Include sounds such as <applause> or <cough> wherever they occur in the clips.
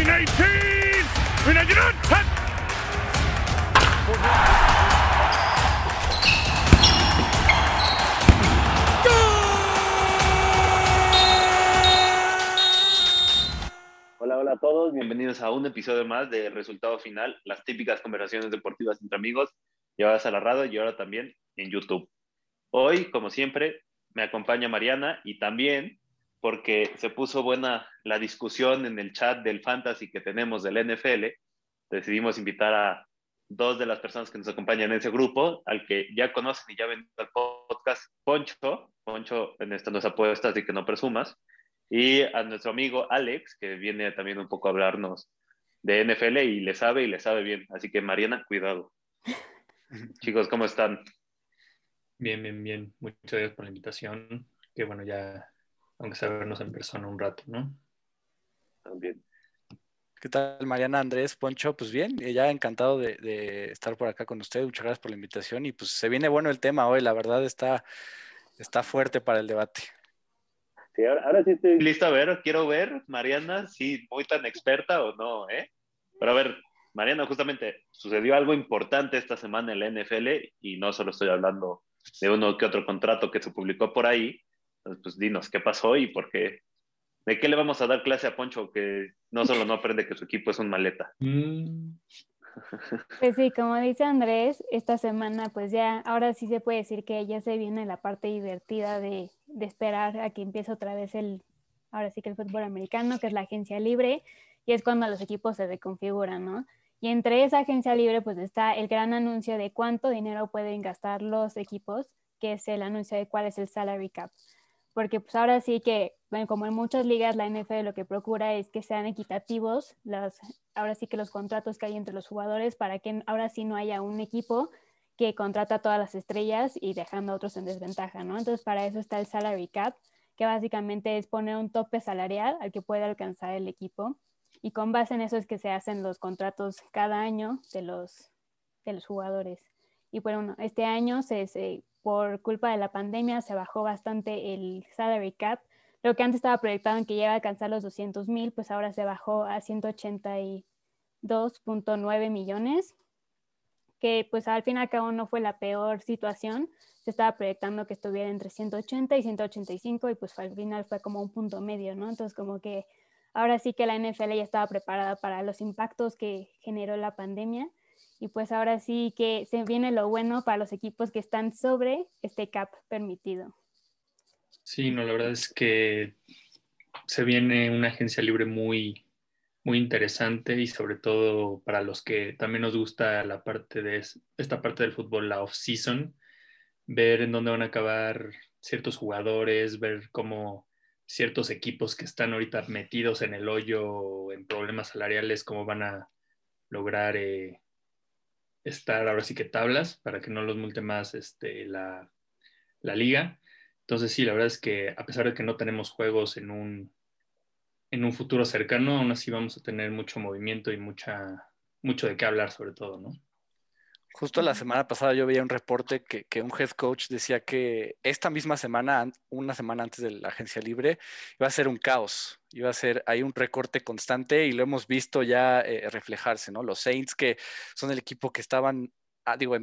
319! 319! Hola, hola a todos, bienvenidos a un episodio más de Resultado Final, las típicas conversaciones deportivas entre amigos, llevadas a la radio y ahora también en YouTube. Hoy, como siempre, me acompaña Mariana y también porque se puso buena la discusión en el chat del fantasy que tenemos del NFL, decidimos invitar a dos de las personas que nos acompañan en ese grupo, al que ya conocen y ya ven el podcast, Poncho, Poncho en esta nos apuesta, así que no presumas, y a nuestro amigo Alex, que viene también un poco a hablarnos de NFL y le sabe y le sabe bien. Así que Mariana, cuidado. <laughs> Chicos, ¿cómo están? Bien, bien, bien. Muchas gracias por la invitación. Que bueno, ya, aunque sea vernos en persona un rato, ¿no? También. ¿Qué tal, Mariana, Andrés, Poncho? Pues bien, ya encantado de, de, estar por acá con ustedes. Muchas gracias por la invitación y pues se viene bueno el tema hoy. La verdad está, está fuerte para el debate. Sí, ahora, ahora, sí estoy listo a ver, quiero ver, Mariana, si muy tan experta o no, ¿eh? Pero a ver, Mariana, justamente sucedió algo importante esta semana en la NFL y no solo estoy hablando de uno que otro contrato que se publicó por ahí. Entonces, pues dinos qué pasó y por qué. ¿De qué le vamos a dar clase a Poncho que no solo no aprende que su equipo es un maleta? <laughs> Mm. Pues sí, como dice Andrés, esta semana pues ya, ahora sí se puede decir que ya se viene la parte divertida de, de esperar a que empiece otra vez el, ahora sí que el fútbol americano, que es la agencia libre, y es cuando los equipos se reconfiguran, ¿no? Y entre esa agencia libre pues está el gran anuncio de cuánto dinero pueden gastar los equipos, que es el anuncio de cuál es el salary cap porque pues ahora sí que, como en muchas ligas, la NFL lo que procura es que sean equitativos, las, ahora sí que los contratos que hay entre los jugadores, para que ahora sí no haya un equipo que contrata todas las estrellas y dejando a otros en desventaja, ¿no? Entonces, para eso está el salary cap, que básicamente es poner un tope salarial al que puede alcanzar el equipo. Y con base en eso es que se hacen los contratos cada año de los, de los jugadores. Y bueno, este año se, se por culpa de la pandemia se bajó bastante el salary cap. Lo que antes estaba proyectado en que llega a alcanzar los 200 mil, pues ahora se bajó a 182.9 millones, que pues al fin y al cabo no fue la peor situación. Se estaba proyectando que estuviera entre 180 y 185 y pues al final fue como un punto medio, ¿no? Entonces como que ahora sí que la NFL ya estaba preparada para los impactos que generó la pandemia y pues ahora sí que se viene lo bueno para los equipos que están sobre este cap permitido. Sí, no, la verdad es que se viene una agencia libre muy, muy interesante y sobre todo para los que también nos gusta la parte de esta parte del fútbol, la off-season, ver en dónde van a acabar ciertos jugadores, ver cómo ciertos equipos que están ahorita metidos en el hoyo, en problemas salariales, cómo van a lograr eh, estar ahora sí que tablas para que no los multe más este, la, la, liga. Entonces sí, la verdad es que a pesar de que no tenemos juegos en un, en un futuro cercano, aún así vamos a tener mucho movimiento y mucha, mucho de qué hablar sobre todo, ¿no? Justo la semana pasada yo veía un reporte que, que, un head coach decía que esta misma semana, una semana antes de la agencia libre, iba a ser un caos, iba a ser hay un recorte constante y lo hemos visto ya eh, reflejarse, ¿no? Los Saints que son el equipo que estaban, ah, digo,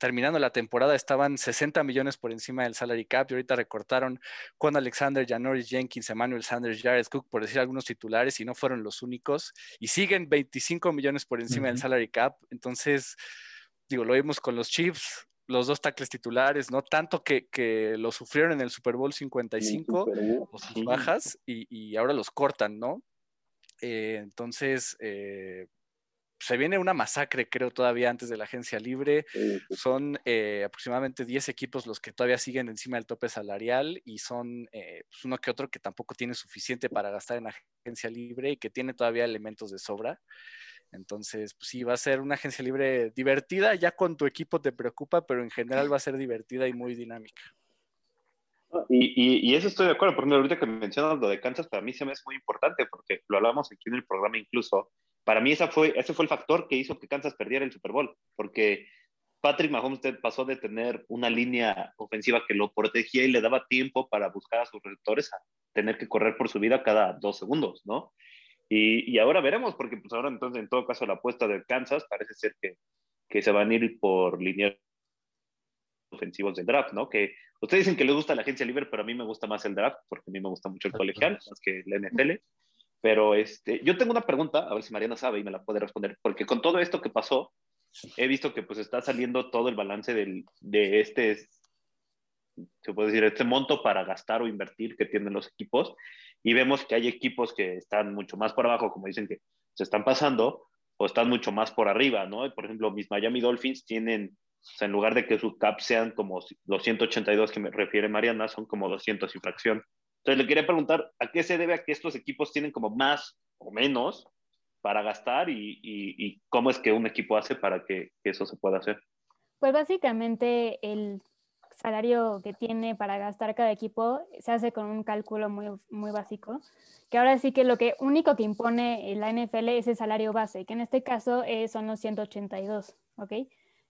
terminando la temporada estaban 60 millones por encima del salary cap y ahorita recortaron con Alexander, Janoris Jenkins, Emmanuel Sanders, Jared Cook, por decir algunos titulares y no fueron los únicos y siguen 25 millones por encima uh -huh. del salary cap, entonces digo, lo vimos con los Chiefs, los dos tackles titulares, ¿no? Tanto que, que lo sufrieron en el Super Bowl 55, Super Bowl. o sus bajas, y, y, ahora los cortan, ¿no? Eh, entonces, eh, se viene una masacre, creo, todavía antes de la agencia libre. Son eh, aproximadamente 10 equipos los que todavía siguen encima del tope salarial y son pues uno que otro que tampoco tiene suficiente para gastar en agencia libre y que tiene todavía elementos de sobra. Entonces, pues sí, va a ser una agencia libre divertida, ya con tu equipo te preocupa, pero en general va a ser divertida y muy dinámica. Y, y, eso estoy de acuerdo, por ejemplo, ahorita que mencionas lo de Kansas, para mí se me es muy importante, porque lo hablamos aquí en el programa incluso, para mí esa fue, ese fue el factor que hizo que Kansas perdiera el Super Bowl, porque Patrick Mahomes pasó de tener una línea ofensiva que lo protegía y le daba tiempo para buscar a sus receptores a tener que correr por su vida cada dos segundos, ¿no? Y, y, ahora veremos, porque pues ahora entonces en todo caso la apuesta de Kansas parece ser que, que se van a ir por líneas ofensivos del draft, ¿no? Que ustedes dicen que les gusta la agencia libre, pero a mí me gusta más el draft, porque a mí me gusta mucho el colegial, más que el NFL. Pero este, yo tengo una pregunta, a ver si Mariana sabe y me la puede responder, porque con todo esto que pasó, he visto que pues está saliendo todo el balance del, de este, se puede decir, este monto para gastar o invertir que tienen los equipos, y vemos que hay equipos que están mucho más por abajo, como dicen que se están pasando, o están mucho más por arriba, ¿no? Por ejemplo, mis Miami Dolphins tienen, o sea, en lugar de que su cap sean como los 182 que me refiere Mariana, son como 200 infracción. Entonces le quería preguntar, ¿a qué se debe a que estos equipos tienen como más o menos para gastar y, y, cómo es que un equipo hace para que, que, eso se pueda hacer? Pues básicamente el salario que tiene para gastar cada equipo se hace con un cálculo muy, muy básico, que ahora sí que lo que único que impone la NFL es el salario base, que en este caso eh, son los 182, ¿ok?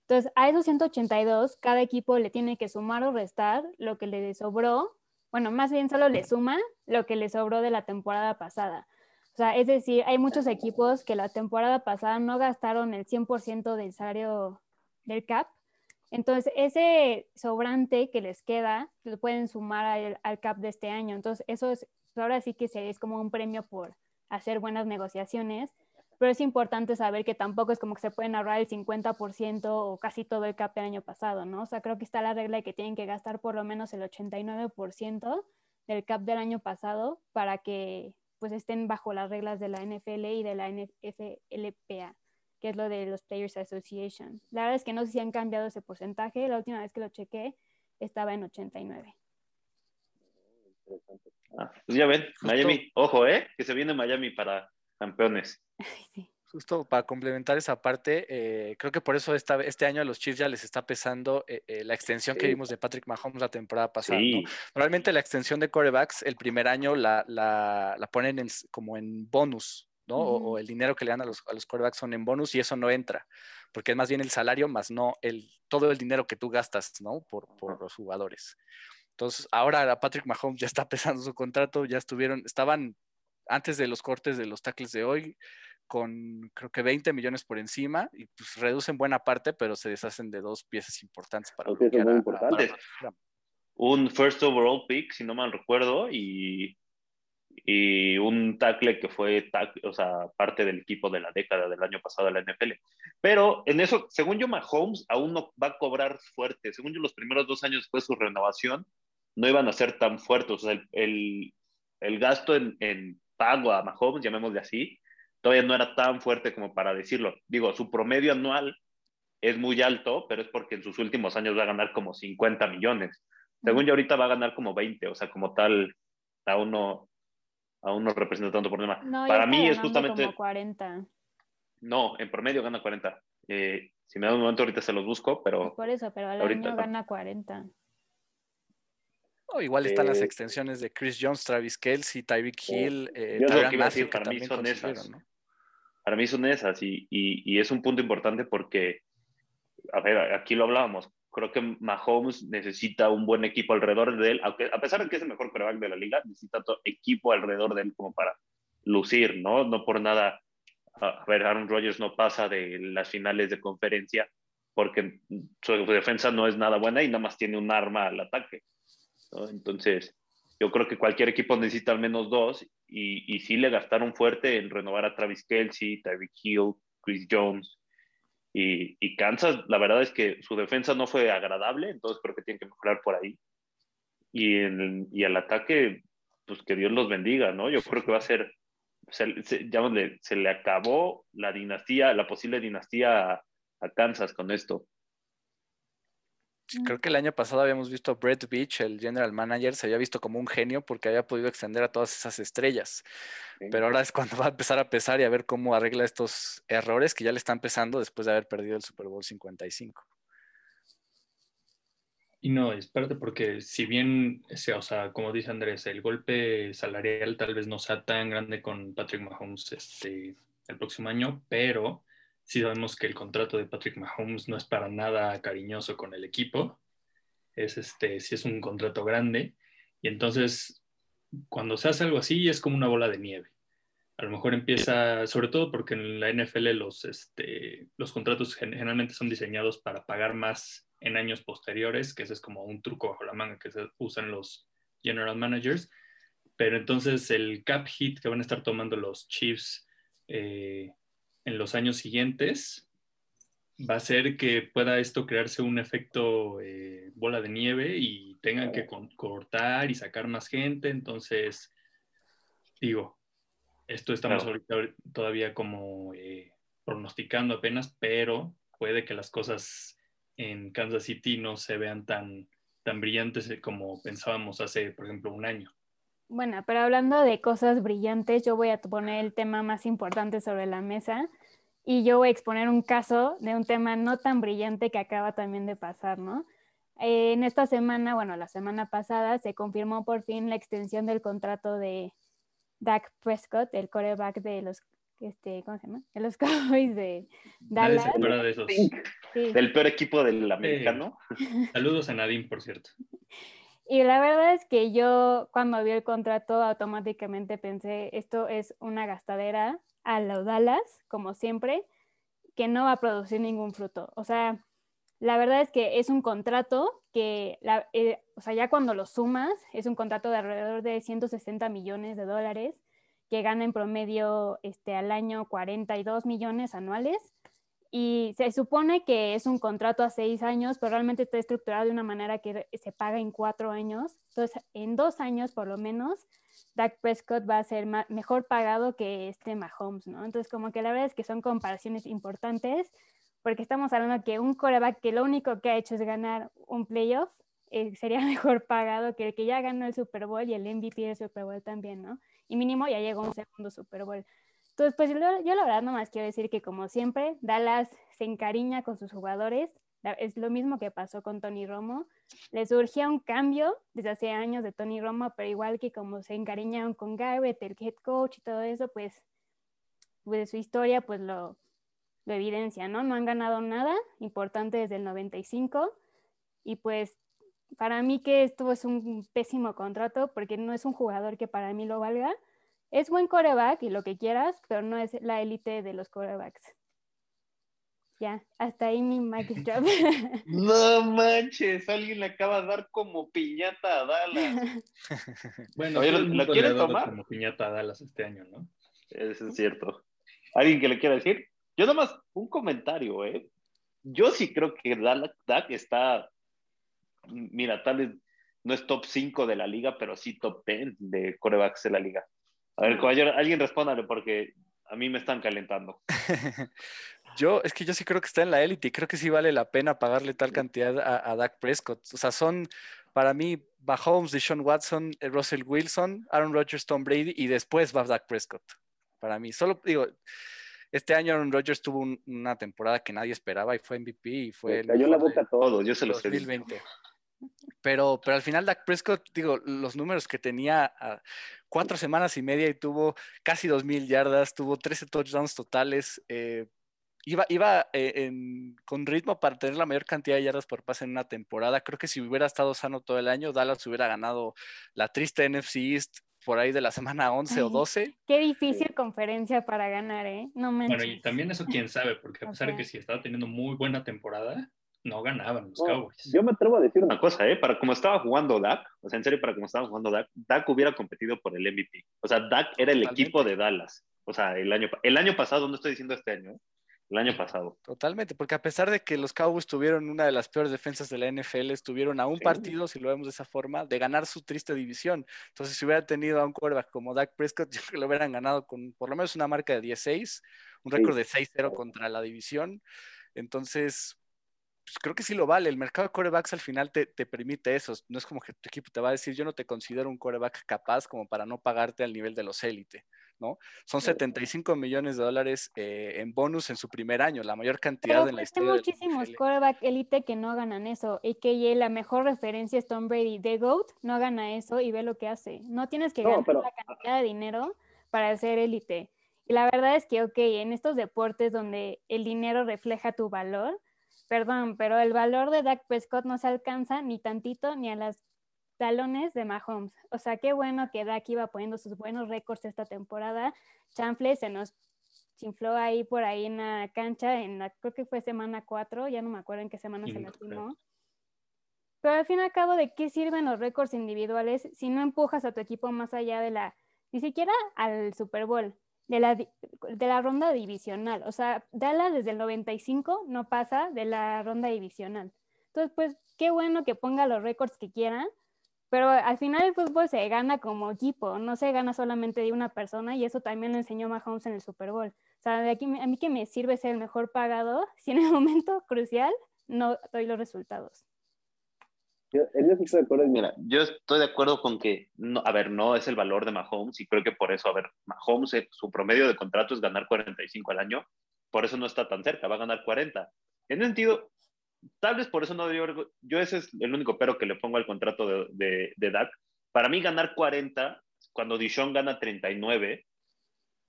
Entonces, a esos 182, cada equipo le tiene que sumar o restar lo que le sobró, bueno, más bien solo le suma lo que le sobró de la temporada pasada. O sea, es decir, hay muchos equipos que la temporada pasada no gastaron el 100% del salario del cap, entonces, ese sobrante que les queda, lo pueden sumar al, CAP de este año. Entonces, eso es, ahora sí que es como un premio por hacer buenas negociaciones, pero es importante saber que tampoco es como que se pueden ahorrar el 50% o casi todo el CAP del año pasado, ¿no? O sea, creo que está la regla de que tienen que gastar por lo menos el 89% del CAP del año pasado para que pues estén bajo las reglas de la NFL y de la NFLPA que es lo de los Players Association. La verdad es que no sé si han cambiado ese porcentaje. La última vez que lo chequé estaba en 89. Ah, pues ya ven, Miami, ojo, ¿eh? Que se viene Miami para campeones. <laughs> Justo para complementar esa parte, eh, creo que por eso esta, este año a los Chiefs ya les está pesando eh, eh, la extensión que vimos de Patrick Mahomes la temporada pasada. Normalmente la extensión de corebacks el primer año la, la, la ponen como en bonus, o, el dinero que le dan a los, a los quarterbacks son en bonus y eso no entra, porque es más bien el salario más no el, todo el dinero que tú gastas, ¿no? Por, por los jugadores. Entonces, ahora Patrick Mahomes ya está <laughs> pesando su contrato, ya estuvieron, estaban antes de los cortes de los tackles de hoy con creo que 20 millones por encima y pues reducen buena parte, pero se deshacen de dos piezas importantes para, un first overall pick, si no mal recuerdo, y y un tackle que fue o sea, parte del equipo de la década del año pasado de la NFL. Pero en eso, según yo, Mahomes aún no va a cobrar fuerte. Según yo, los primeros dos años después de su renovación no iban a ser tan fuertes. O sea, el, el, gasto en, en, pago a Mahomes, llamémosle así, todavía no era tan fuerte como para decirlo. Digo, su promedio anual es muy alto, pero es porque en sus últimos años va a ganar como 50 millones. Según yo, ahorita va a ganar como 20, o sea, como tal, aún no, aún no representa tanto problema. Para mí es justamente... Como 40. No, en promedio gana 40. Eh, si me da un momento ahorita se los busco, pero... por eso, pero al ahorita año gana 40. igual están las eh, extensiones de Chris Jones, Travis Kelsey, Tyreek Hill, eh, para mí son esas. Para mí son esas y, y, y, es un punto importante porque, a ver, aquí lo hablábamos, creo que Mahomes necesita un buen equipo alrededor de él, aunque a pesar de que es el mejor quarterback de la liga, necesita equipo alrededor de él como para lucir, ¿no? No por nada, a ver, Aaron Rodgers no pasa de las finales de conferencia porque su defensa no es nada buena y nada más tiene un arma al ataque, ¿no? Entonces, yo creo que cualquier equipo necesita al menos dos y, y sí le gastaron fuerte en renovar a Travis Kelsey, Tyreek Hill, Chris Jones, y, Kansas, la verdad es que su defensa no fue agradable, entonces creo que tienen que mejorar por ahí. Y, en, y el ataque, pues que Dios los bendiga, ¿no? Yo creo que va a ser, se, se, se le acabó la dinastía, la posible dinastía a Kansas con esto. Creo que el año pasado habíamos visto a Brett Beach, el general manager, se había visto como un genio porque había podido extender a todas esas estrellas. Pero ahora es cuando va a empezar a pesar y a ver cómo arregla estos errores que ya le están pesando después de haber perdido el Super Bowl 55. Y no, espérate, porque si bien, o sea, como dice Andrés, el golpe salarial tal vez no sea tan grande con Patrick Mahomes este, el próximo año, pero sí sabemos que el contrato de Patrick Mahomes no es para nada cariñoso con el equipo. Es este, sí es un contrato grande. Y entonces, cuando se hace algo así, es como una bola de nieve. A lo mejor empieza, sobre todo porque en la NFL los, este, los contratos generalmente son diseñados para pagar más en años posteriores, que ese es como un truco bajo la manga que se usan los general managers. Pero entonces el cap hit que van a estar tomando los Chiefs eh, en los años siguientes va a ser que pueda esto crearse un efecto eh, bola de nieve y tengan que cortar y sacar más gente. Entonces, digo, esto estamos ahorita todavía como eh, pronosticando apenas, pero puede que las cosas en Kansas City no se vean tan, tan brillantes como pensábamos hace, por ejemplo, un año. Bueno, pero hablando de cosas brillantes, yo voy a poner el tema más importante sobre la mesa y yo voy a exponer un caso de un tema no tan brillante que acaba también de pasar, ¿no? Eh, en esta semana, bueno, la semana pasada se confirmó por fin la extensión del contrato de Dak Prescott, el coreback de los este, ¿cómo se llama? De los <laughs> Cowboys de Dallas. De esos. Del peor equipo del americano. Saludos a Nadine, por cierto. <laughs> Y la verdad es que yo cuando vi el contrato automáticamente pensé, esto es una gastadera a los Dallas, como siempre, que no va a producir ningún fruto. O sea, la verdad es que es un contrato que, eh, o sea, ya cuando lo sumas, es un contrato de alrededor de 160 millones de dólares que gana en promedio este, al año 42 millones anuales. Y se supone que es un contrato a seis años, pero realmente está estructurado de una manera que se paga en cuatro años. Entonces, en dos años por lo menos, Dak Prescott va a ser mejor pagado que este Mahomes, ¿no? Entonces, como que la verdad es que son comparaciones importantes, porque estamos hablando que un coreback que lo único que ha hecho es ganar un playoff, eh, sería <laughs> mejor pagado que el que ya ganó el Super Bowl y el MVP del Super Bowl también, ¿no? y mínimo ya llegó un segundo Super Bowl. Entonces, pues yo, yo la verdad nomás quiero decir que como siempre, Dallas se encariña con sus jugadores. Es lo mismo que pasó con Tony Romo. Le surgía un cambio desde hace años de Tony Romo, pero igual que como se encariñaron con Garrett, el head coach y todo eso, pues, pues su historia pues lo, lo evidencia, ¿no? No han ganado nada importante desde el 95 y pues para mí que esto es un pésimo contrato porque no es un jugador que para mí lo valga. Es buen coreback y lo que quieras, pero no es la élite de los corebacks. Ya, hasta ahí mi mic drop. <laughs> No manches, alguien le acaba de dar como piñata a Dallas. <laughs> bueno, Oye, ¿la quiere tomar? Como piñata a Dallas este año, ¿no? Eso es cierto. ¿Alguien que le quiera decir? Yo nomás un comentario, ¿eh? Yo sí creo que Dallas está mira, tal vez no es top 5 de la liga, pero sí top 10 de corebacks de la liga. A ver, caballero, alguien respóndale porque a mí me están calentando. <laughs> yo, es que yo sí creo que está en la élite y creo que sí vale la pena pagarle tal cantidad a, a Dak Prescott. O sea, son para mí Mahomes, Deshaun Watson, eh, Russell Wilson, Aaron Rodgers, Tom Brady y después va Dak Prescott. Para mí, solo digo, este año Aaron Rodgers tuvo una temporada que nadie esperaba y fue MVP y fue... cayó la boca a todos, yo se los 2020. Pero, pero al final Dak Prescott, digo, los números que tenía cuatro semanas y media y tuvo casi dos mil yardas, tuvo 13 touchdowns totales, eh, iba, iba eh, con ritmo para tener la mayor cantidad de yardas por pase en una temporada. Creo que si hubiera estado sano todo el año, Dallas hubiera ganado la triste NFC East por ahí de la semana 11 o 12. Qué difícil conferencia para ganar, ¿eh? No me Bueno, y también eso quién sabe, porque a pesar de que sí estaba teniendo muy buena temporada, no ganaban los Cowboys. Yo me atrevo a decir una cosa, ¿eh? Para como estaba jugando Dak, o sea, en serio, para como estaba jugando Dak, Dak hubiera competido por el MVP. O sea, Dak era el equipo de Dallas. O sea, el año, el año pasado, no estoy diciendo este año, ¿eh? el año pasado. Totalmente, porque a pesar de que los Cowboys tuvieron una de las peores defensas de la NFL, estuvieron a un partido, si lo vemos de esa forma, de ganar su triste división. Entonces, si hubiera tenido a un quarterback como Dak Prescott, <laughs> yo creo que lo hubieran ganado con por lo menos una marca de 16, un récord de 6-0 contra la división. Entonces, pues, creo que sí lo vale. El mercado de corebacks al final te, permite eso. No es como que tu equipo te va a decir, yo no te considero un coreback capaz como para no pagarte al nivel de los élite, ¿no? Son 75 millones de dólares eh, en bonus en su primer año, la mayor cantidad en la historia. Hay muchísimos coreback élite que no ganan eso. AKA, la mejor referencia es Tom Brady. The GOAT no gana eso y ve lo que hace. No tienes que ganar la cantidad de dinero para ser élite. Y la verdad es que, ok, en estos deportes donde el dinero refleja tu valor, perdón, pero el valor de Dak Prescott no se alcanza ni tantito ni a las talones de Mahomes. O sea, qué bueno que Dak iba poniendo sus buenos récords esta temporada. Chanfle se nos chinfló ahí por ahí en la cancha, en la, creo que fue semana 4, ya no me acuerdo en qué semana se lastimó. Pero al fin y al cabo, ¿de qué sirven los récords individuales si no empujas a tu equipo más allá de la, ni siquiera al Super Bowl, de la, de la ronda divisional? O sea, Dallas desde el 95 no pasa de la ronda divisional. Entonces, pues, qué bueno que ponga los récords que quieran, pero al final el fútbol se gana como equipo, no se gana solamente de una persona y eso también lo enseñó Mahomes en el Super Bowl. O sea, de aquí, a mí que me sirve ser el mejor pagado <laughs> si en el momento crucial no doy los resultados. Yo, estoy de acuerdo, mira, yo estoy de acuerdo con que, no, a ver, no es el valor de Mahomes y creo que por eso, a ver, Mahomes, eh, su promedio de contrato es ganar 45 al año, por eso no está tan cerca, va a ganar 40. En ese sentido, tal vez por eso no debería yo ese es el único pero que le pongo al contrato de, de, de Dak. Para mí ganar 40, cuando Dishon gana 39,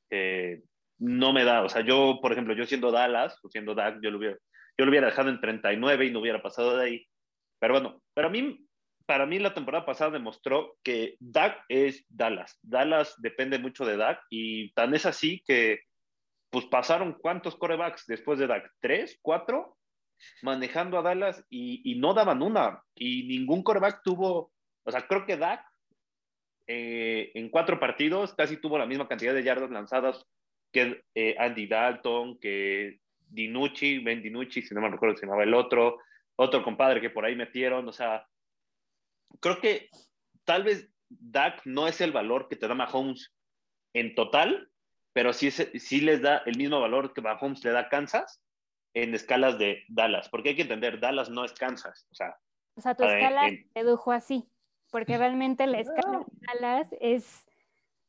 eh, no me da, o sea, yo, por ejemplo, yo siendo Dallas, o siendo Dak, yo lo hubiera, yo lo hubiera dejado en 39 y no hubiera pasado de ahí pero bueno, para mí, para mí la temporada pasada demostró que Dak es Dallas. Dallas depende mucho de Dak y tan es así que pues pasaron cuántos corebacks después de Dak, tres, cuatro, manejando a Dallas y, no daban una. Y ningún coreback tuvo, o sea, creo que Dak eh, en cuatro partidos casi tuvo la misma cantidad de yardas lanzadas que eh, Andy Dalton, que Dinucci, Ben Dinucci, si no me recuerdo se llamaba el otro, otro compadre que por ahí metieron, o sea, creo que tal vez Dak no es el valor que te da Mahomes en total, pero sí, sí les da el mismo valor que Mahomes le da a Kansas en escalas de Dallas, porque hay que entender, Dallas no es Kansas, o sea... O sea, tu escala se redujo así, porque realmente la <laughs> escala de Dallas es,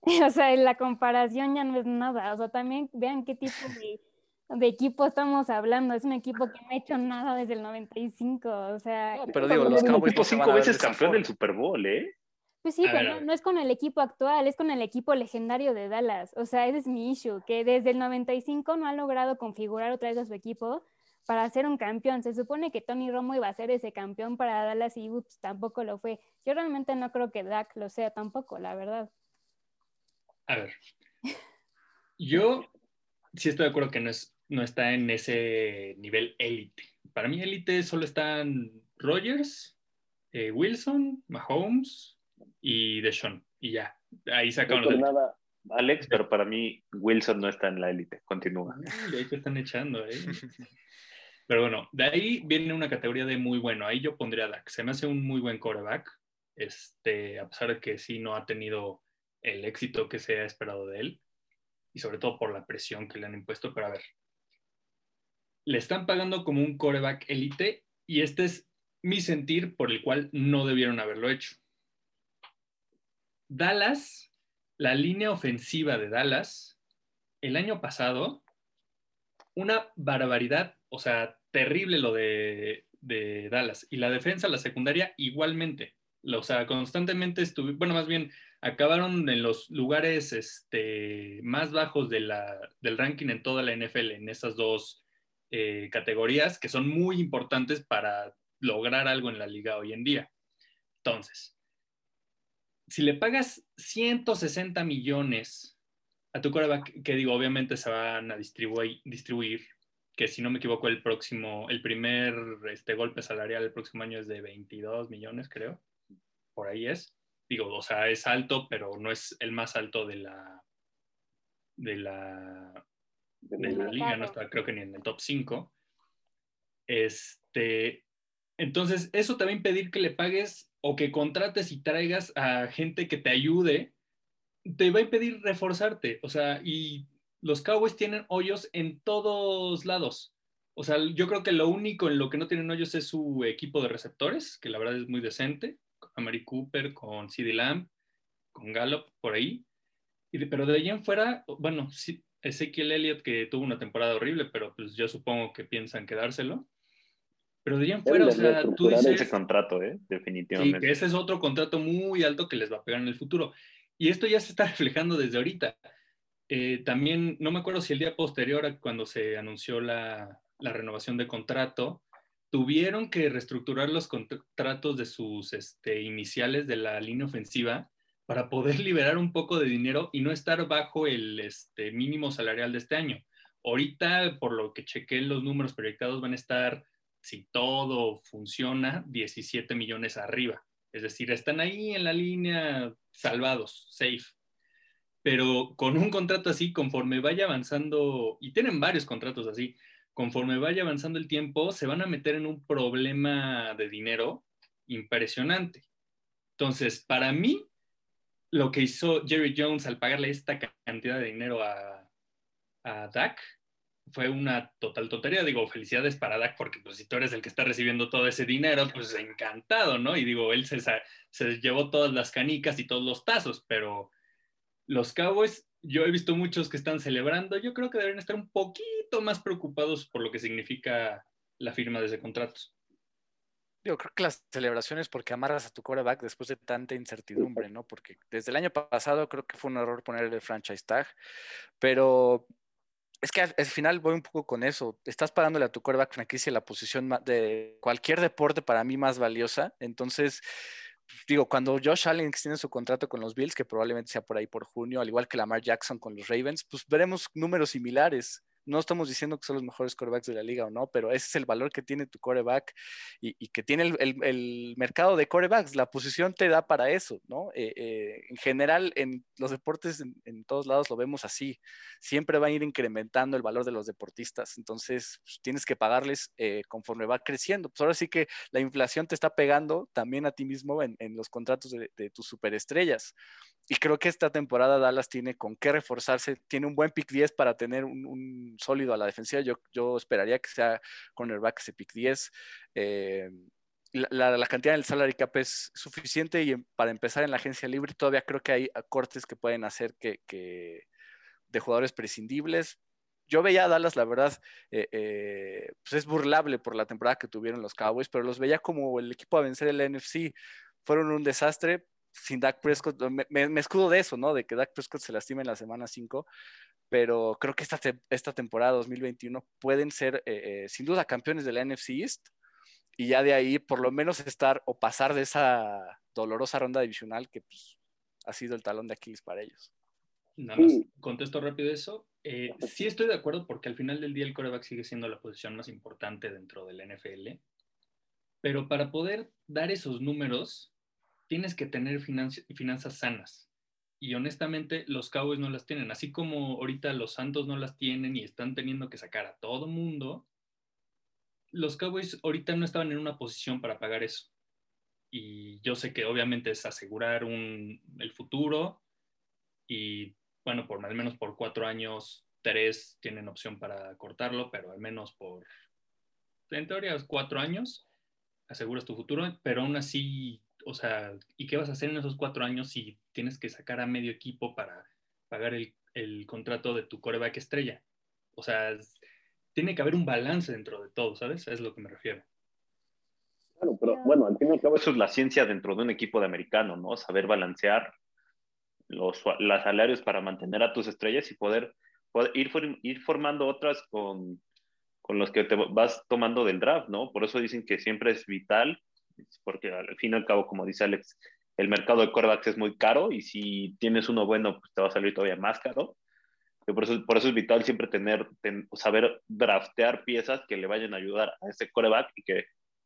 <laughs> o sea, la comparación ya no es nada, o sea, también vean qué tipo de de equipo estamos hablando. Es un equipo que no ha hecho nada desde el 95. O sea, pero digo, los Cowboys cinco veces campeón del Super Bowl, ¿eh? Pues sí, pero no, es con el equipo actual, es con el equipo legendario de Dallas. O sea, ese es mi issue, que desde el 95 no ha logrado configurar otra vez a su equipo para ser un campeón. Se supone que Tony Romo iba a ser ese campeón para Dallas y ups, tampoco lo fue. Yo realmente no creo que Dak lo sea tampoco, la verdad. A ver, yo sí estoy de acuerdo que no es no está en ese nivel élite. Para mí élite solo están Rogers, eh, Wilson, Mahomes y Deshaun. Y ya, ahí sacaron no nada, Alex, pero para mí Wilson no está en la élite. Continúa. Y ahí te están echando, ¿eh? <laughs> Pero bueno, de ahí viene una categoría de muy bueno. Ahí yo pondría a Dak. Se me hace un muy buen coreback. Este, a pesar de que sí no ha tenido el éxito que se ha esperado de él. Y sobre todo por la presión que le han impuesto. Pero a ver, le están pagando como un coreback elite y este es mi sentir por el cual no debieron haberlo hecho. Dallas, la línea ofensiva de Dallas, el año pasado, una barbaridad, o sea, terrible lo de, Dallas. Y la defensa, la secundaria, igualmente. O sea, constantemente estuvieron, bueno, más bien, acabaron en los lugares este, más bajos de del ranking en toda la NFL, en esas dos eh, categorías que son muy importantes para lograr algo en la liga hoy en día. Entonces, si le pagas 160 millones a tu coreback, que digo, obviamente se van a distribuir, distribuir que si no me equivoco, el próximo, el primer este, golpe salarial el próximo año es de 22 millones, creo. Por ahí es. Digo, o sea, es alto, pero no es el más alto de la, de la de la liga, no está creo que ni en el top 5. Este, entonces, eso te va a impedir que le pagues o que contrates y traigas a gente que te ayude, te va a impedir reforzarte. O sea, y los Cowboys tienen hoyos en todos lados. O sea, yo creo que lo único en lo que no tienen hoyos es su equipo de receptores, que la verdad es muy decente, con Mary Cooper, con CD Lamb, con Gallup, por ahí. pero de ahí en fuera, bueno, sí, Ezequiel Elliott que tuvo una temporada horrible, pero pues yo supongo que piensan quedárselo. Pero de en fuera, o sea, tú dices... ese contrato, ¿eh? Definitivamente. Sí, que ese es otro contrato muy alto que les va a pegar en el futuro. Y esto ya se está <laughs> reflejando desde ahorita. Eh, también, no me acuerdo si el día posterior a cuando se anunció la, la renovación de contrato, tuvieron que reestructurar los contratos de sus este, iniciales de la línea ofensiva para poder <laughs> liberar un poco de dinero y no estar bajo el este, mínimo salarial de este año. Ahorita, por lo que chequé, los números proyectados van a estar, si todo funciona, 17 millones arriba. Es decir, están ahí en la línea salvados, safe. Pero con un contrato así, conforme vaya avanzando, y tienen varios contratos así, conforme vaya avanzando el tiempo, se van a meter en un problema de dinero impresionante. Entonces, para mí, lo que hizo Jerry Jones al pagarle esta cantidad de dinero a, a Dak fue una total tontería. Digo, felicidades para Dak, porque pues, si tú eres el que está recibiendo todo ese dinero, pues encantado, ¿no? Y digo, él se, se llevó todas las canicas y todos los tazos, pero los Cowboys, yo he visto muchos que están celebrando. Yo creo que deben estar un poquito más preocupados por lo que significa la firma de ese contrato. Yo creo que las celebraciones porque amarras a tu quarterback después de tanta incertidumbre, ¿no? Porque desde el año pasado creo que fue un error ponerle el franchise tag, pero es que al, final voy un poco con eso. Estás pagándole a tu quarterback franquicia la posición de cualquier deporte para mí más valiosa. Entonces, digo, cuando Josh Allen extiende su contrato con los Bills, que probablemente sea por ahí por junio, al igual que Lamar Jackson con los Ravens, pues veremos números similares no estamos diciendo que son los mejores corebacks de la liga o no, pero ese es el valor que tiene tu coreback y, que tiene el, mercado de corebacks. La posición te da para eso, ¿no? Eh, eh, en general, en los deportes, en, todos lados lo vemos así. Siempre va a ir incrementando el valor de los deportistas. Entonces, pues, tienes que pagarles eh, conforme va creciendo. Pues ahora sí que la inflación te está pegando también a ti mismo en, los contratos de tus superestrellas. Y creo que esta temporada Dallas tiene con qué reforzarse. Tiene un buen pick 10 para tener un, sólido a la defensiva. Yo, yo esperaría que sea cornerback ese pick 10. Eh, la, la, cantidad del salary cap es suficiente y para empezar en la agencia libre todavía creo que hay cortes que pueden hacer que, que de jugadores prescindibles. Yo veía a Dallas, la verdad, eh, eh, pues es burlable por la temporada que tuvieron los Cowboys, pero los veía como el equipo a vencer el NFC. Fueron un desastre, sin Dak Prescott, me, escudo de eso, ¿no? De que Dak Prescott se lastime en la semana 5, pero creo que esta, esta temporada 2021 pueden ser eh, eh, sin duda campeones de la NFC East y ya de ahí por lo menos estar o pasar de esa dolorosa ronda divisional que pues, ha sido el talón de Aquiles para ellos. Nada más contesto rápido eso. Eh, sí estoy de acuerdo porque al final del día el coreback sigue siendo la posición más importante dentro del NFL, pero para poder dar esos números tienes que tener finanzas sanas. Y honestamente, los Cowboys no las tienen. Así como ahorita los Santos no las tienen y están teniendo que sacar a todo mundo, los Cowboys ahorita no estaban en una posición para pagar eso. Y yo sé que obviamente es asegurar un, el futuro y bueno, por al menos por cuatro años, tres tienen opción para cortarlo, pero al menos por, en teoría, cuatro años aseguras tu futuro, pero aún así o sea, ¿y qué vas a hacer en esos cuatro años si tienes que sacar a medio equipo para pagar el, contrato de tu coreback estrella? O sea, tiene que haber un balance dentro de todo, ¿sabes? Es lo que me refiero. Claro, pero bueno, al fin y al cabo eso es la ciencia dentro de un equipo de americano, ¿no? Saber balancear los, los salarios para mantener a tus estrellas y poder, ir, ir formando otras con, con los que te vas tomando del draft, ¿no? Por eso dicen que siempre es vital porque al fin y al cabo, como dice Alex, el mercado de quarterbacks es muy caro y si tienes uno bueno, pues te va a salir todavía más caro. Por eso, por eso es vital siempre tener, saber draftear piezas que le vayan a ayudar a ese quarterback y que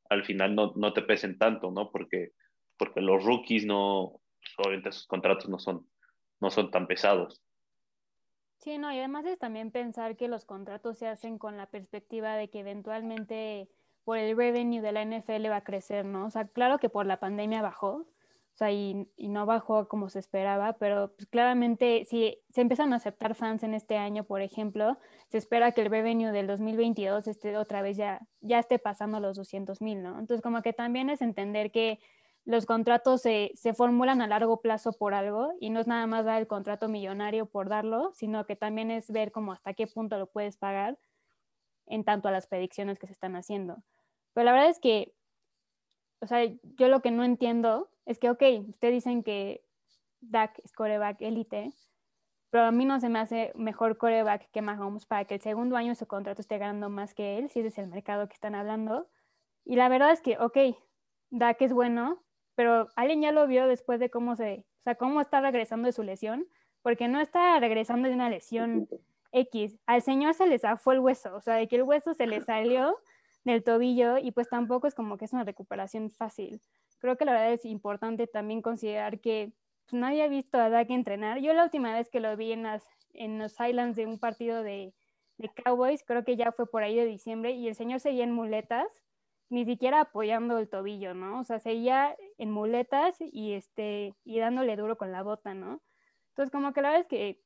al final no, no te pesen tanto, ¿no? Porque, porque los rookies no, pues, obviamente sus contratos no son, no son tan pesados. Sí, no, y además es también pensar que los contratos se hacen con la perspectiva de que eventualmente por el revenue de la NFL va a crecer, ¿no? O sea, claro que por la pandemia bajó, o sea, y, no bajó como se esperaba, pero pues, claramente si se empiezan a aceptar fans en este año, por ejemplo, se espera que el revenue del 2022 esté otra vez ya, ya esté pasando los 200 mil, ¿no? Entonces, como que también es entender que los contratos se, se, formulan a largo plazo por algo y no es nada más dar el contrato millonario por darlo, sino que también es ver como hasta qué punto lo puedes pagar en tanto a las predicciones que se están haciendo. Pero la verdad es que, o sea, yo lo que no entiendo es que, ok, ustedes dicen que Dak es coreback élite, pero a mí no se me hace mejor coreback que Mahomes para que el segundo año su contrato esté ganando más que él, si ese es el mercado que están hablando. Y la verdad es que, ok, Dak es bueno, pero alguien ya lo vio después de cómo se, o sea, cómo está regresando de su lesión, porque no está regresando de una lesión X. Al señor se le zafó el hueso, o sea, de que el hueso se le salió del tobillo y pues tampoco es como que es una recuperación fácil. Creo que la verdad es importante también considerar que pues, nadie ha visto a Dak entrenar. Yo la última vez que lo vi en, las, en los Highlands de un partido de, de Cowboys, creo que ya fue por ahí de diciembre, y el señor seguía en muletas, ni siquiera apoyando el tobillo, ¿no? O sea, seguía en muletas y, este, y dándole duro con la bota, ¿no? Entonces, como que la verdad es que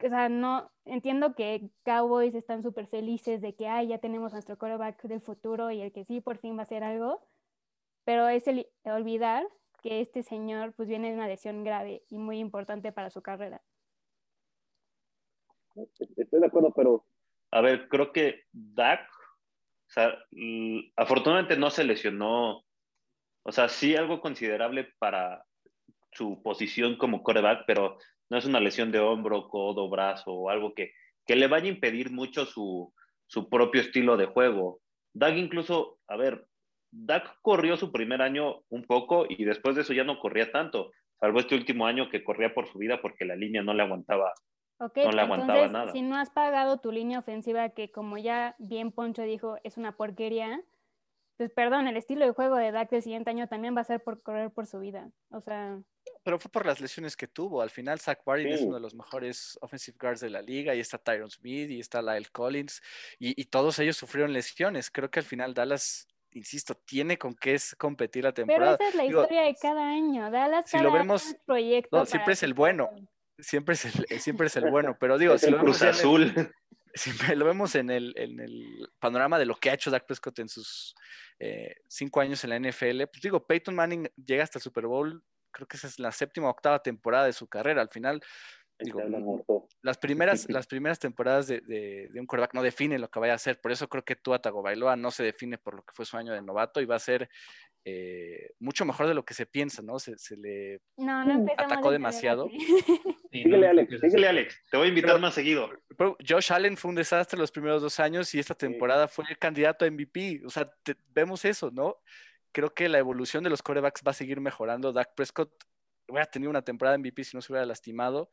o sea, no, entiendo que Cowboys están súper felices de que, ay, ya tenemos nuestro quarterback del futuro y el que sí por fin va a hacer algo, pero es el olvidar que este señor pues viene de una lesión grave y muy importante para su carrera. Estoy de acuerdo, pero a ver, creo que Dak, o sea, afortunadamente no se lesionó, o sea, sí algo considerable para su posición como quarterback, pero no es una lesión de hombro, codo, brazo o algo que, que le vaya a impedir mucho su, su propio estilo de juego. Dak incluso, a ver, Dak corrió su primer año un poco y después de eso ya no corría tanto, salvo este último año que corría por su vida porque la línea no le aguantaba. no le aguantaba nada. Si no has pagado tu línea ofensiva, que como ya bien Poncho dijo, es una porquería, pues perdón, el estilo de juego de Dak del siguiente año también va a ser por correr por su vida. O sea, pero fue por las lesiones que tuvo. Al final, Zach Warren es uno de los mejores offensive guards de la liga, y está Tyron Smith, y está Lyle Collins, y, todos ellos sufrieron lesiones. Creo que al final Dallas, insisto, tiene con qué es competir la temporada. Pero esa es la historia de cada año. Dallas si lo vemos, proyecto siempre es el bueno. Siempre es el, siempre es el bueno, pero digo, <laughs> si lo vemos Azul. Siempre <laughs> lo vemos en el, panorama de lo que ha hecho Dak Prescott en sus eh, cinco años en la NFL, pues digo, Peyton Manning llega hasta el Super Bowl creo que esa es la séptima o octava temporada de su carrera. Al final, las primeras, las primeras temporadas de, un quarterback no definen lo que vaya a hacer. Por eso creo que Tua Tagovailoa no se define por lo que fue su año de novato y va a ser eh, mucho mejor de lo que se piensa, ¿no? Se, le atacó demasiado. <laughs> síguele, Alex, síguele, Alex. Te voy a invitar más seguido. Josh Allen fue un desastre los primeros dos años y esta temporada fue el candidato a MVP. O sea, vemos eso, ¿no? creo que la evolución de los corebacks va a seguir mejorando. Dak Prescott hubiera tenido una temporada MVP si no se hubiera lastimado.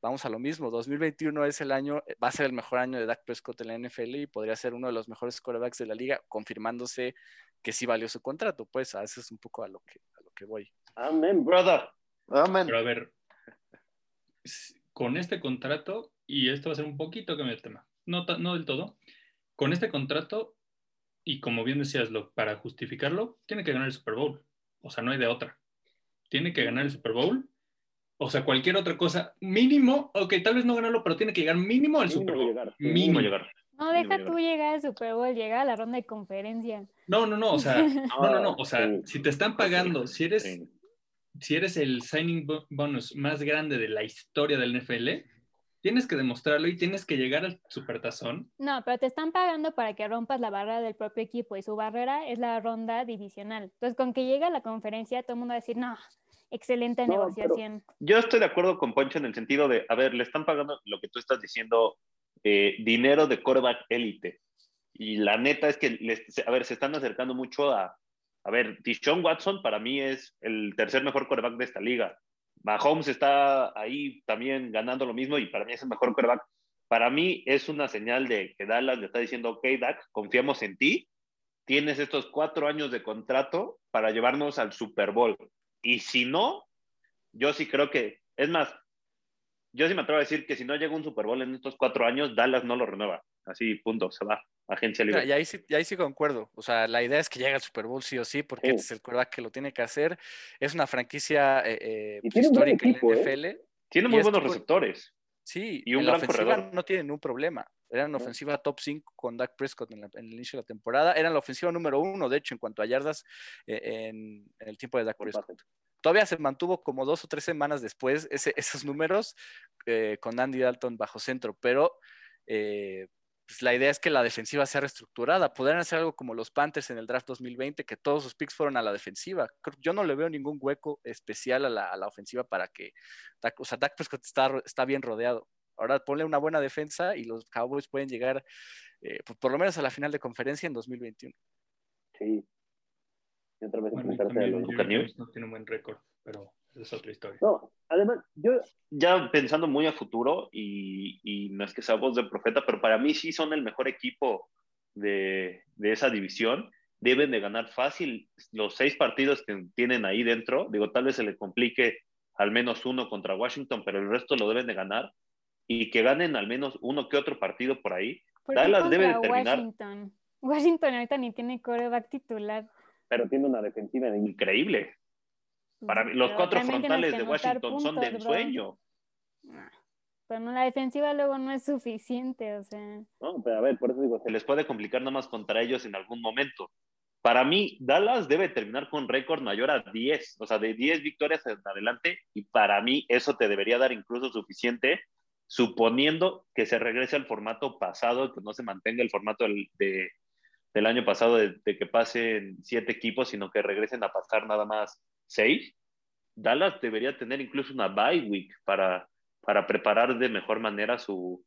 Vamos a lo mismo, 2021 es el año, va a ser el mejor año de Dak Prescott en la NFL y podría ser uno de los mejores corebacks de la liga, confirmándose que sí valió su contrato. Pues a eso es un poco a lo que, a lo que voy. Amén, brother. Amén. Pero a ver, con este contrato, y esto va a ser un poquito que me el tema, no, no del todo, con este contrato y como bien decías, lo, para justificarlo, tiene que ganar el Super Bowl. O sea, no hay de otra. Tiene que ganar el Super Bowl. O sea, cualquier otra cosa. Mínimo, ok, tal vez no ganarlo, pero tiene que llegar mínimo al Super Bowl. Mínimo. llegar. No, deja tú llegar al Super Bowl, llega a la ronda de conferencia. No, no, no, o sea, <laughs> no, no, no, o sea, si te están pagando, si eres, si eres el signing bonus más grande de la historia del NFL, tienes que demostrarlo y tienes que llegar al supertazón. No, pero te están pagando para que rompas la barrera del propio equipo y su barrera es la ronda divisional. Entonces, con que llegue a la conferencia, todo el mundo va a decir, no, excelente negociación. Yo estoy de acuerdo con Poncho en el sentido de, a ver, le están pagando lo que tú estás diciendo, eh, dinero de coreback élite. Y la neta es que, a ver, se están acercando mucho a, a ver, Dishon Watson para mí es el tercer mejor coreback de esta liga. Mahomes está ahí también ganando lo mismo y para mí es el mejor quarterback. Para mí es una señal de que Dallas le está diciendo, ok, Dak, confiamos en ti, tienes estos cuatro años de contrato para llevarnos al Super Bowl. Y si no, yo sí creo que, es más, yo sí me atrevo a decir que si no llega un Super Bowl en estos cuatro años, Dallas no lo renueva. Así, punto, se va. Agencia libre. Y ahí, sí, y ahí sí concuerdo. O sea, la idea es que llegue al Super Bowl sí o sí, porque este es el quarterback que lo tiene que hacer. Es una franquicia eh, eh histórica en la NFL. ¿eh? Tiene muy buenos receptores. Sí, y un gran ofensiva no tienen un problema. Eran ofensiva top 5 con Dak Prescott en, el inicio de la temporada. Eran la ofensiva número uno, de hecho, en cuanto a yardas eh, en, el tiempo de Dak Prescott. Todavía se mantuvo como dos o tres semanas después esos números con Andy Dalton bajo centro, pero pues la idea es que la defensiva sea reestructurada. Podrían hacer algo como los Panthers en el draft 2020, que todos sus picks fueron a la defensiva. Yo no le veo ningún hueco especial a la, ofensiva para que, o sea, Dak Prescott está, bien rodeado. Ahora ponle una buena defensa y los Cowboys pueden llegar eh, pues, por lo menos a la final de conferencia en 2021. Sí. Y otra vez bueno, enfrentarse a los No tiene un buen récord, pero es otra historia. No, además, yo ya pensando muy a futuro, y, y no es que sea voz de profeta, pero para mí sí son el mejor equipo de, de esa división. Deben de ganar fácil los seis partidos que tienen ahí dentro. Digo, tal vez se le complique al menos uno contra Washington, pero el resto lo deben de ganar. Y que ganen al menos uno que otro partido por ahí. Dallas debe de terminar. Washington? Washington ahorita ni tiene coreback titular. Pero tiene una defensiva increíble. Para mí, los cuatro frontales de Washington son de ensueño. Pero no, la defensiva luego no es suficiente, o sea. No, pero a ver, por eso digo, se les puede complicar nomás contra ellos en algún momento. Para mí, Dallas debe terminar con récord mayor a 10, o sea, de 10 victorias en adelante, y para mí eso te debería dar incluso suficiente, suponiendo que se regrese al formato pasado, que no se mantenga el formato del, del año pasado de, de que pasen siete equipos, sino que regresen a pasar nada más seis, Dallas debería tener incluso una bye week para, para preparar de mejor manera su,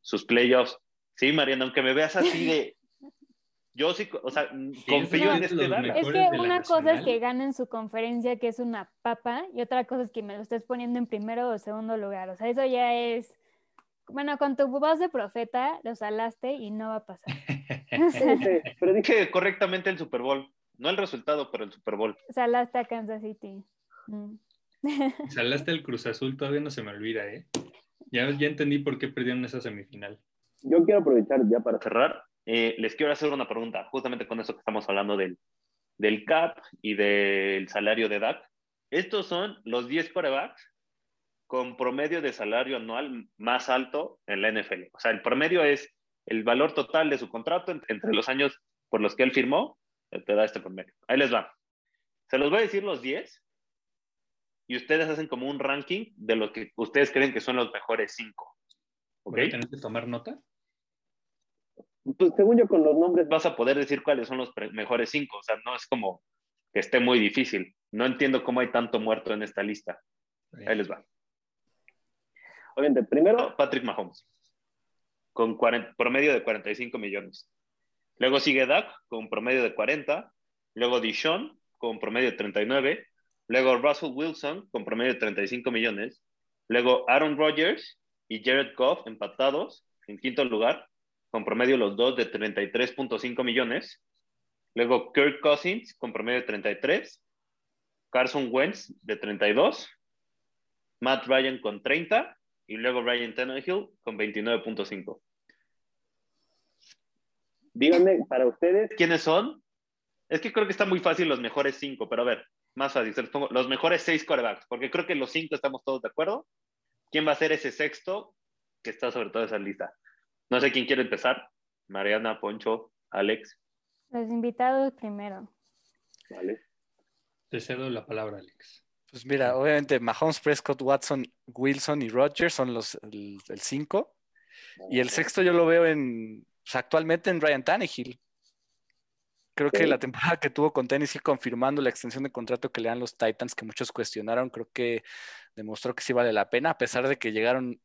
sus playoffs. Sí, Mariana, aunque me veas así <laughs> de... Yo sí, o sea, confío en este Dallas. Es que una cosa es que ganen su conferencia, que es una papa, y otra cosa es que me lo estés poniendo en primero o segundo lugar. O sea, eso ya es... Bueno, con tu voz de profeta lo salaste y no va a pasar. <laughs> pero <laughs> dije correctamente el Super Bowl. No el resultado, pero el Super Bowl. Salaste a Kansas City. Mm. <laughs> Salaste el Cruz Azul, todavía no se me olvida, ¿eh? Ya, ya entendí por qué perdieron esa semifinal. Yo quiero aprovechar ya para cerrar. Eh, les quiero hacer una pregunta, justamente con eso que estamos hablando del, del CAP y del salario de DAC. Estos son los 10 corebacks con promedio de salario anual más alto en la NFL. O sea, el promedio es el valor total de su contrato entre los años por los que él firmó te da este promedio. Ahí les va. Se los voy a decir los 10 y ustedes hacen como un ranking de lo que ustedes creen que son los mejores 5. ¿Ok? ¿Tienes que tomar nota? Pues según yo con los nombres vas a poder decir cuáles son los mejores 5. O sea, no es como que esté muy difícil. No entiendo cómo hay tanto muerto en esta lista. Ahí les va. Obviamente, primero Patrick Mahomes, con promedio de 45 millones. Luego sigue Dak con promedio de 40. Luego Dishon con promedio de 39. Luego Russell Wilson con promedio de 35 millones. Luego Aaron Rodgers y Jared Goff empatados en quinto lugar con promedio los dos de 33.5 millones. Luego Kirk Cousins con promedio de 33. Carson Wentz de 32. Matt Ryan con 30. Y luego Ryan Tannehill con 29.5. Díganme, para ustedes, ¿quiénes son? Es que creo que está muy fácil los mejores cinco, pero a ver, más fácil, los, pongo, los mejores seis corebacks, porque creo que los cinco estamos todos de acuerdo. ¿Quién va a ser ese sexto que está sobre toda esa lista? No sé quién quiere empezar. Mariana, Poncho, Alex. Los invitados primero. Vale. Te cedo la palabra, Alex. Pues mira, obviamente Mahomes, Prescott, Watson, Wilson y Rodgers son los el, el cinco. Y el sexto yo lo veo en actualmente en Ryan Tannehill. Creo que la temporada que tuvo con Tennessee confirmando la extensión de contrato que le dan los Titans, que muchos cuestionaron, creo que demostró que sí vale la pena, a pesar de que llegaron,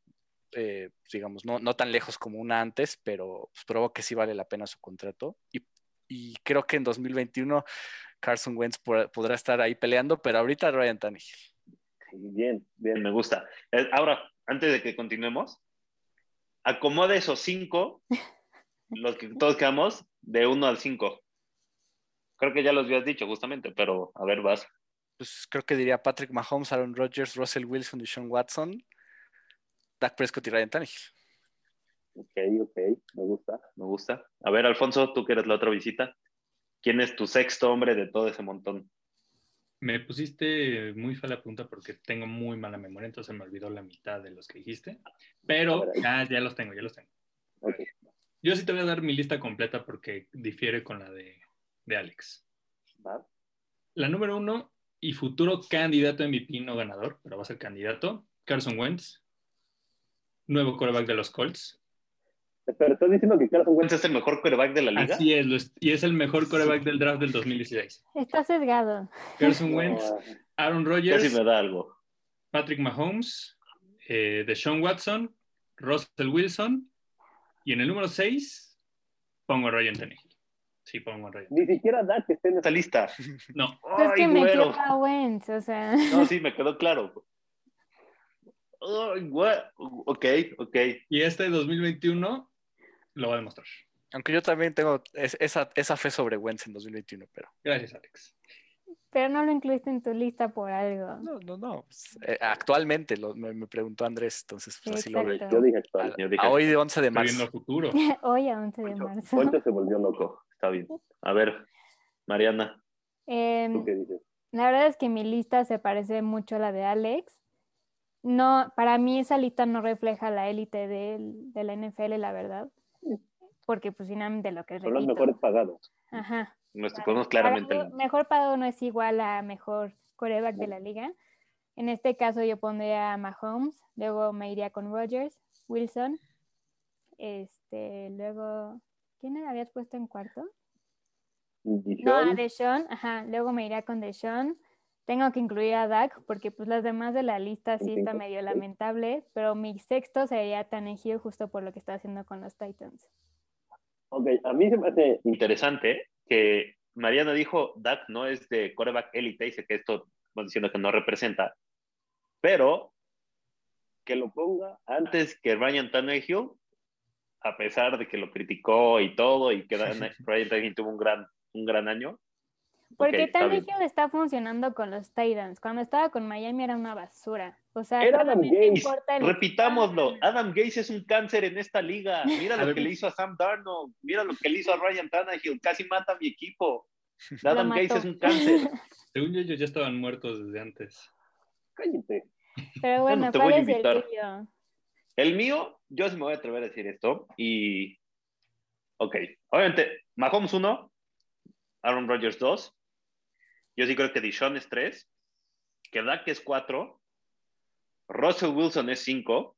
eh, digamos, no, no, tan lejos como una antes, pero pues, probó que sí vale la pena su contrato. Y, y creo que en 2021 Carson Wentz podrá estar ahí peleando, pero ahorita Ryan Tannehill. Bien, bien, me gusta. Eh, ahora, antes de que continuemos, acomoda esos cinco <laughs> los que todos quedamos de 1 al 5. Creo que ya los habías dicho justamente, pero a ver, vas. Pues creo que diría Patrick Mahomes, Aaron Rodgers, Russell Wilson Sean Watson, Dak Prescott y Ryan Tannehill. Ok, ok, me gusta, me gusta. A ver, Alfonso, tú que eres la otra visita, ¿quién es tu sexto hombre de todo ese montón? Me pusiste muy fea la pregunta porque tengo muy mala memoria, entonces me olvidó la mitad de los que dijiste, pero ya, ya los tengo, ya los tengo. Okay. Yo sí te voy a dar mi lista completa porque difiere con la de, Alex. La número uno y futuro candidato MVP, no ganador, pero va a ser candidato, Carson Wentz, nuevo quarterback de los Colts. Pero estás diciendo que Carson Wentz es el mejor quarterback de la liga. Así es, y es el mejor quarterback del draft del 2016. Está sesgado. Carson Wentz, Aaron Rodgers, me da algo. Patrick Mahomes, eh, Deshaun Watson, Russell Wilson y en el número 6 pongo a Ryan Tannehill. Sí, pongo Ryan. Ni siquiera Dak está en esa lista. <laughs> No. Pues que Ay, me güero. queda Wentz, o sea. No, sí, me quedó claro. Ay, güey. Ok, ok. Y este 2021 lo va a demostrar. Aunque yo también tengo es- esa, esa fe sobre Wentz en 2021, pero Gracias, Alex. Pero no lo incluiste en tu lista por algo. no, no, no. pues, eh, actualmente lo- me, me preguntó Andrés, entonces pues, así lo veo. Yo dije actual. Yo dije- a hoy de 11 de viendo marzo. futuro. <laughs> Hoy a 11 de marzo. Poncho se volvió loco. Está bien. A ver, Mariana. Em, ¿Tú qué dices? La verdad es que mi lista se parece mucho a la de Alex. No, para mí esa lista no refleja la élite del- de, la NFL, la verdad. Porque pues finalmente lo que Son los mejores pagados. Ajá. Nos ponemos claramente. Mejor pagado no es igual a mejor coreback de la liga. En este caso yo pondría a Mahomes, luego me iría con Rogers, Wilson, este, luego, ¿quién habías puesto en cuarto? No, a Deshaun, ajá, luego me iría con Deshaun. Tengo que incluir a Dak porque pues las demás de la lista sí está medio lamentable, pero mi sexto sería Tannehill justo por lo que está haciendo con los Titans. Ok, a mí se me hace Interesante que Mariana dijo, Dak no es de quarterback élite, dice que esto, bueno, diciendo que no representa, pero que lo ponga antes que Ryan Tannehill, a pesar de que lo criticó y todo, y que Dan- <laughs> Ryan Tannehill tuvo un gran, un gran año. Porque ok, está bien. Tannehill está funcionando con los Titans. Cuando estaba con Miami era una basura. O sea, Era Adam importa el- Repitámoslo, Adam Gaze es un cáncer en esta liga. <laughs> Mira lo que le hizo a Sam Darnold, mira lo que le hizo a Ryan Tannehill, casi mata a mi equipo. <laughs> Adam Gaze es un cáncer. <laughs> Según yo, ellos ya estaban muertos desde antes. cállate. Pero bueno, Bueno, te voy ¿cuál a es el tuyo? El mío, yo sí me voy a atrever a decir esto. Y. Ok, obviamente, Mahomes 1, Aaron Rodgers 2. Yo sí creo que Dishon es 3, que Dak es 4, Russell Wilson es 5.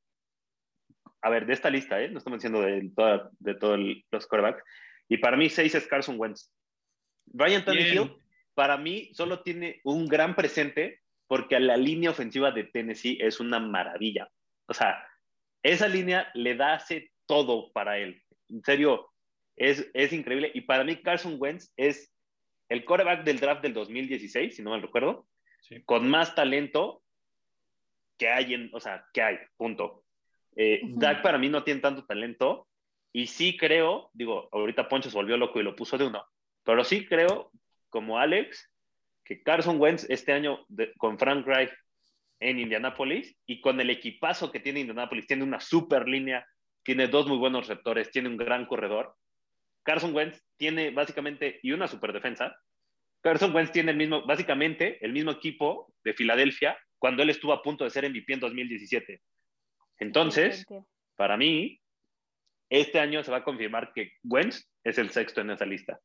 A ver, de esta lista, ¿eh? No estamos diciendo de, toda, de todos los quarterbacks. Y para mí, 6 es Carson Wentz. Ryan Tannehill, para mí, solo tiene un gran presente porque la línea ofensiva de Tennessee es una maravilla. O sea, esa línea le da hace todo para él. En serio, es, es increíble. Y para mí, Carson Wentz es el quarterback del draft del 2016, si no mal recuerdo, Sí. con más talento que hay en, o sea, que hay, punto. Eh, Ujú. Dak para mí no tiene tanto talento y sí creo, digo, ahorita Poncho se volvió loco y lo puso de uno, pero sí creo, como Alex, que Carson Wentz este año de- con Frank Reich en Indianapolis y con el equipazo que tiene Indianapolis, tiene una super línea, tiene dos muy buenos receptores, tiene un gran corredor. Carson Wentz tiene básicamente y una super defensa. Carson Wentz tiene el mismo, básicamente el mismo equipo de Filadelfia cuando él estuvo a punto de ser MVP en 2017. Entonces, para mí, este año se va a confirmar que Wentz es el sexto en esa lista.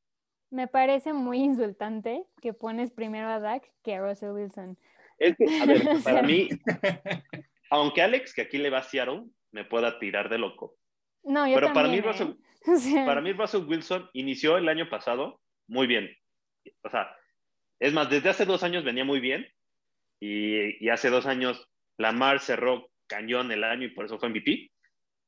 Me parece muy insultante que pones primero a Dak que a Russell Wilson. Es que, a ver, <laughs> O sea, Para mí, <laughs> aunque Alex, que aquí le va a Seattle, me pueda tirar de loco. No, yo Pero para también, mí, ¿eh? Russell, <laughs> O sea, para mí Russell Wilson inició el año pasado muy bien. O sea, es más, desde hace dos años venía muy bien y, y hace dos años Lamar cerró cañón el año y por eso fue MVP.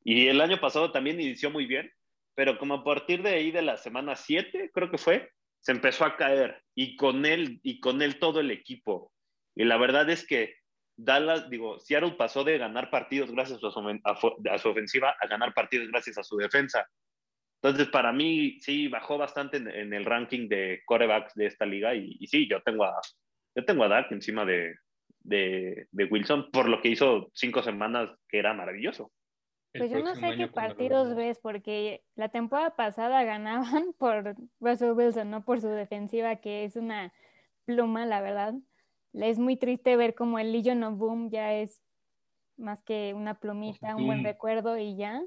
Y el año pasado también inició muy bien, pero como a partir de ahí de la semana 7, creo que fue, se empezó a caer y con él y con él todo el equipo. Y la verdad es que Dallas, digo, Seattle pasó de ganar partidos gracias a su, a a su ofensiva a ganar partidos gracias a su defensa. Entonces, para mí, sí, bajó bastante en, en el ranking de corebacks de esta liga. Y, y sí, yo tengo a, yo tengo a Dak encima de, de, de Wilson por lo que hizo cinco semanas, que era maravilloso. Pues yo no sé qué partidos ves, porque la temporada pasada ganaban <laughs> por Russell Wilson, no por su defensiva, que es una pluma, la verdad. Es muy triste ver como el Legion of Boom ya es más que una plumita, un buen recuerdo y ya.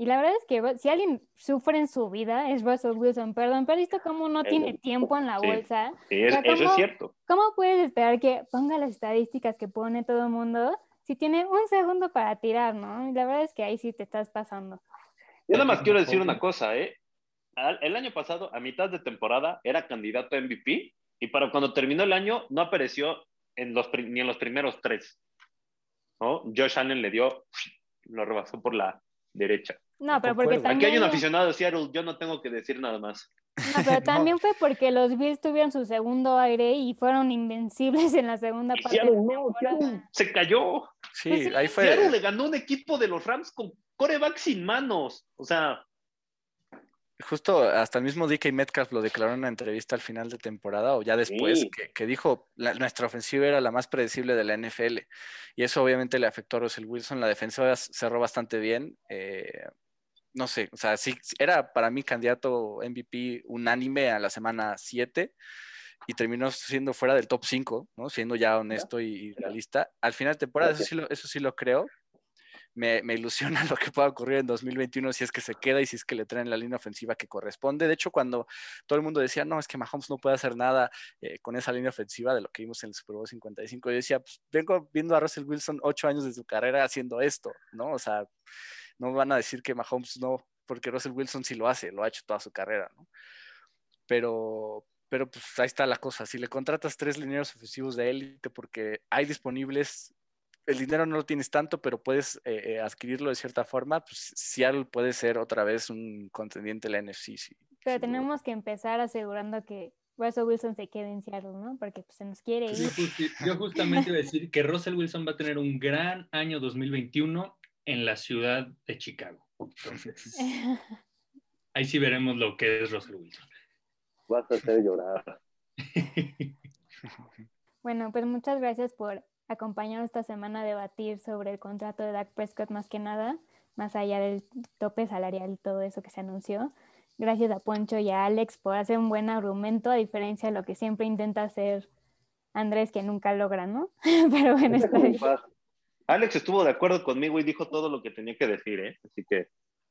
Y la verdad es que si alguien sufre en su vida es Russell Wilson, perdón, pero visto cómo no tiene tiempo en la sí. bolsa, Sí, es- O sea, eso ¿cómo? es cierto. ¿Cómo puedes esperar que ponga las estadísticas que pone todo el mundo si tiene un segundo para tirar, ¿no? Y la verdad es que ahí sí te estás pasando. Yo nada más quiero decir una cosa, ¿eh? El año pasado, a mitad de temporada, era candidato a MVP y para cuando terminó el año no apareció en los, ni en los primeros tres. ¿no? Josh Allen le dio, lo rebasó por la derecha. No, pero porque también... Aquí hay un aficionado de Seattle, yo no tengo que decir nada más. No, pero <laughs> también fue porque los Bills tuvieron su segundo aire y fueron invencibles en la segunda parte. Seattle no. Seattle. Se cayó. Sí, Pues sí, ahí fue. Seattle le ganó un equipo de los Rams con coreback sin manos. O sea, Justo hasta el mismo DK Metcalf lo declaró en una entrevista al final de temporada o ya después, Sí. que, que dijo la- nuestra ofensiva era la más predecible de la NFL y eso obviamente le afectó a Russell Wilson. La defensa cerró bastante bien. eh, no sé, o sea, sí, era para mí candidato MVP unánime a la semana 7 y terminó siendo fuera del top 5, ¿no? siendo ya honesto y, y realista. Al final de temporada, eso sí lo, eso sí lo creo. Me, ilusiona <laughs> lo que pueda ocurrir en 2021 si es que se queda y si es que le traen la línea ofensiva que corresponde. De hecho, cuando todo el mundo decía, no, es que Mahomes no puede hacer nada eh, con esa línea ofensiva de lo que vimos en el Super Bowl 55, yo decía, pues vengo viendo a Russell Wilson ocho años de su carrera haciendo esto, ¿no? O sea, no van a decir que Mahomes no, porque Russell Wilson sí lo hace, lo ha hecho toda su carrera, ¿no? Pero, pero pues ahí está la cosa. Si le contratas tres lineros ofensivos de élite porque hay disponibles, el dinero no lo tienes tanto, pero puedes eh, eh, adquirirlo de cierta forma, pues Seattle puede ser otra vez un contendiente de la NFC. Sí, Pero duda. tenemos que empezar asegurando que Russell Wilson se quede en Seattle, ¿no? Porque pues, se nos quiere Pues Yo, ir. justi- yo <laughs> justamente iba a decir que Russell Wilson va a tener un gran año 2021 en la ciudad de Chicago. Entonces, <laughs> ahí sí veremos lo que es Russell Wilson. Vas a hacer llorar. <laughs> Bueno, pues muchas gracias por acompañarnos esta semana a debatir sobre el contrato de Dak Prescott más que nada, más allá del tope salarial y todo eso que se anunció. Gracias a Poncho y a Alex por hacer un buen argumento, a diferencia de lo que siempre intenta hacer Andrés, que nunca logra, ¿no? <laughs> Pero bueno, está bien. Alex estuvo de acuerdo conmigo y dijo todo lo que tenía que decir, ¿eh? Así que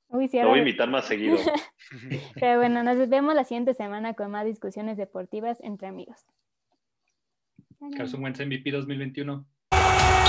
Uy, sí, lo voy a invitar más seguido. <laughs> Pero bueno, nos vemos la siguiente semana con más discusiones deportivas entre amigos. Carson Wentz MVP 2021.